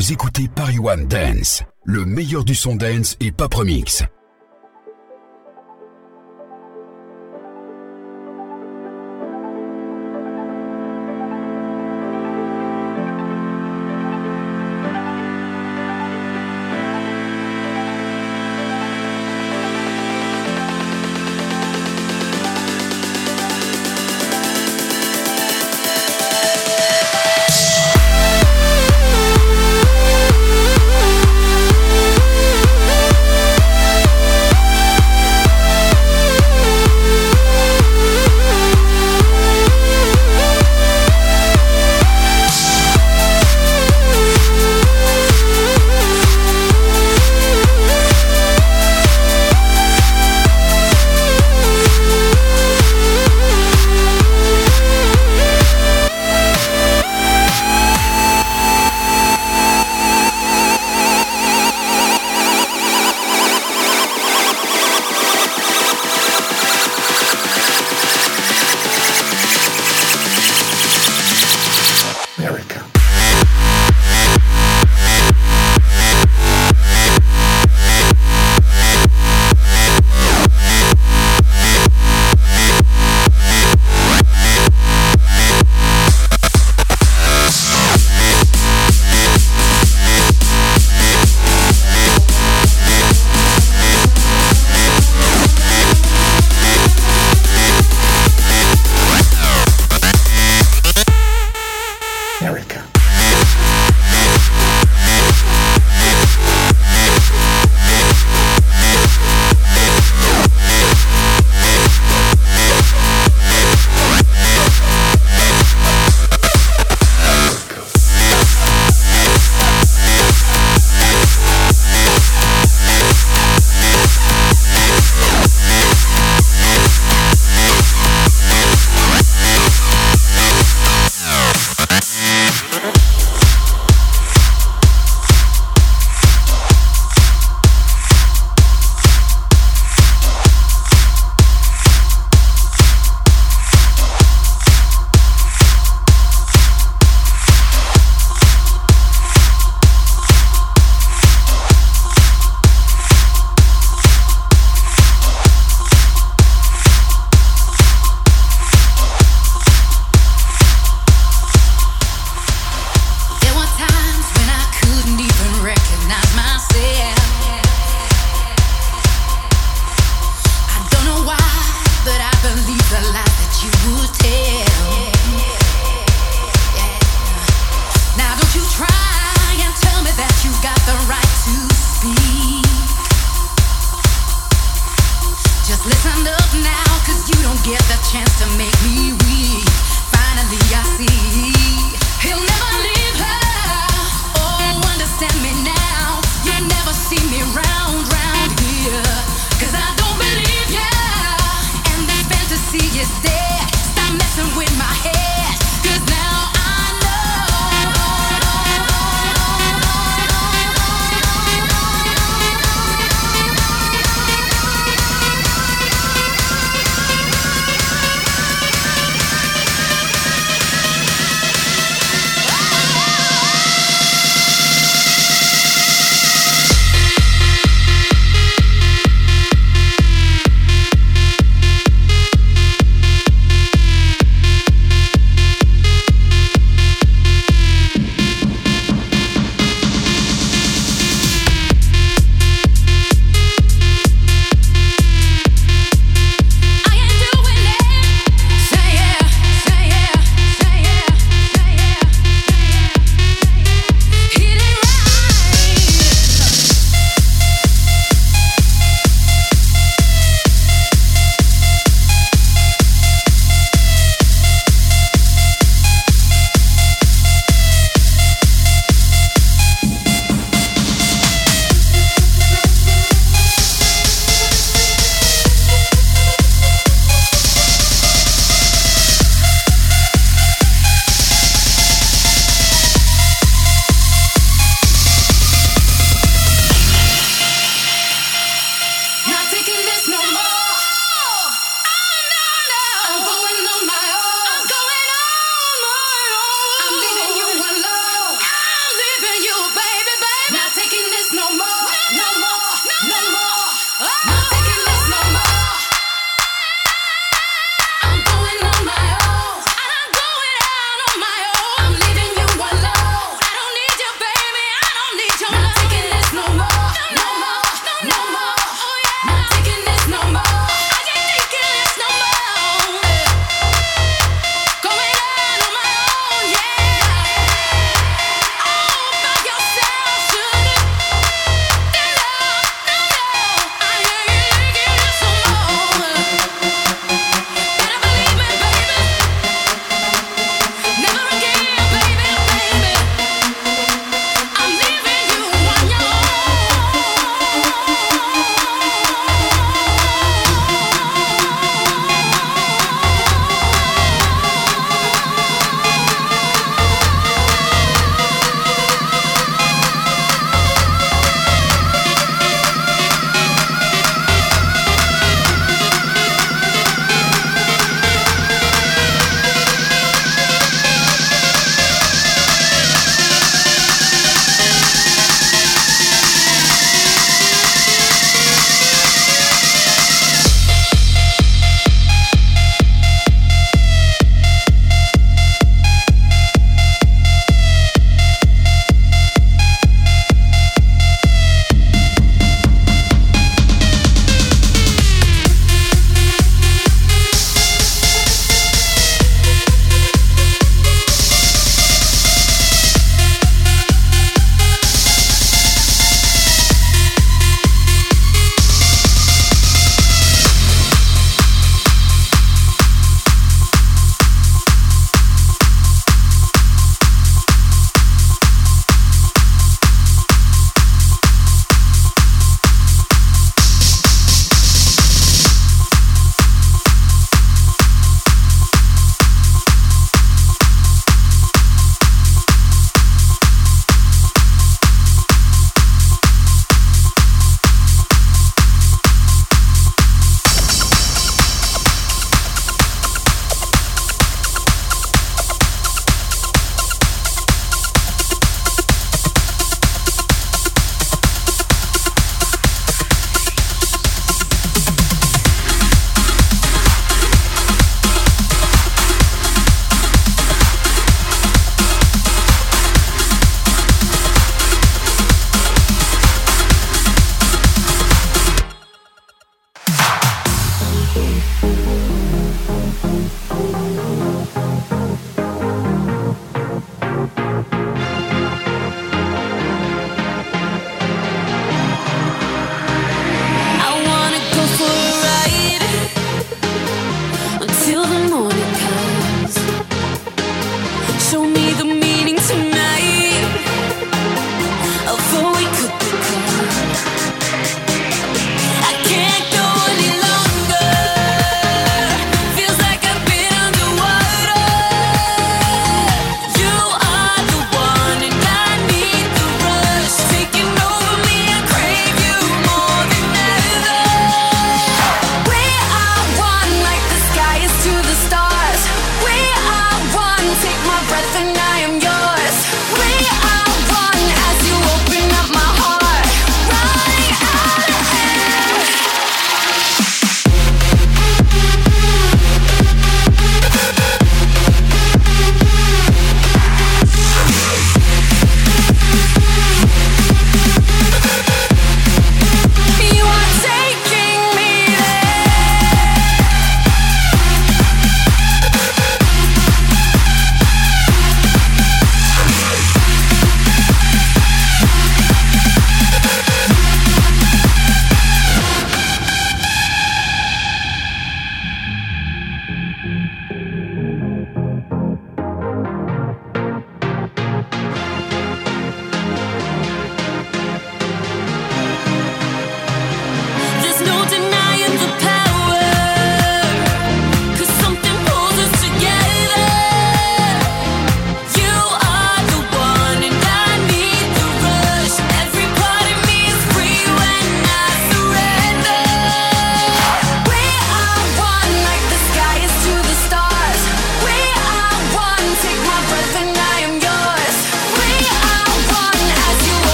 Vous écoutez Paris One Dance, le meilleur du son dance et pop remix.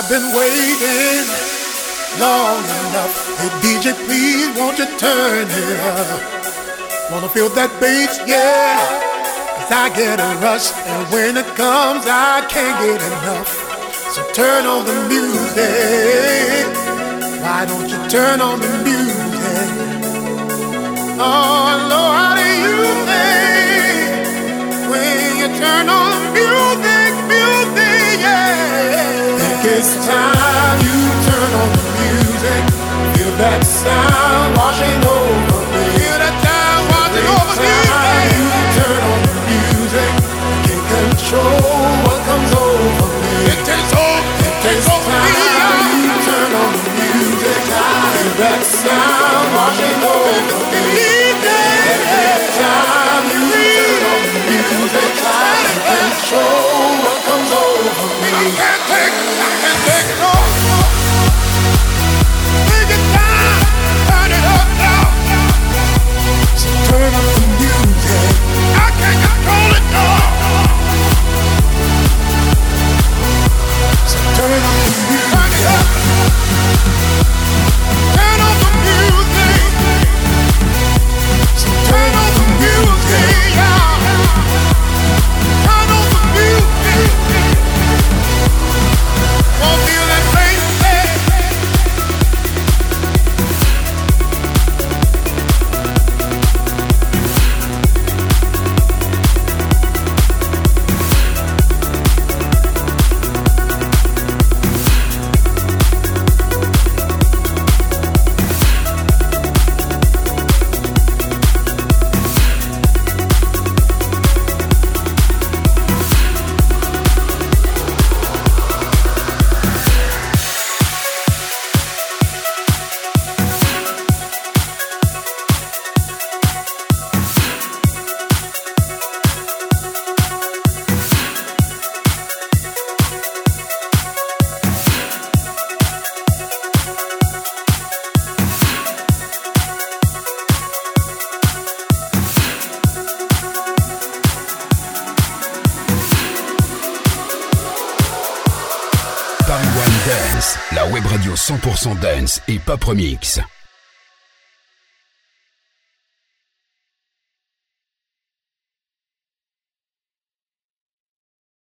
I've been waiting long enough. Hey, DJ, please won't you turn it up? Wanna feel that bass, yeah. Cause I get a rush, and when it comes, I can't get enough. So turn on the music. Why don't you turn on the music? Oh, Lord, how do you think when you turn on time you turn on the music. Feel that sound washing over me. Feel that sound washing over me. time You turn on the music. Can't control what comes over me. It takes over. It takes over me. You turn on the music. Feel that sound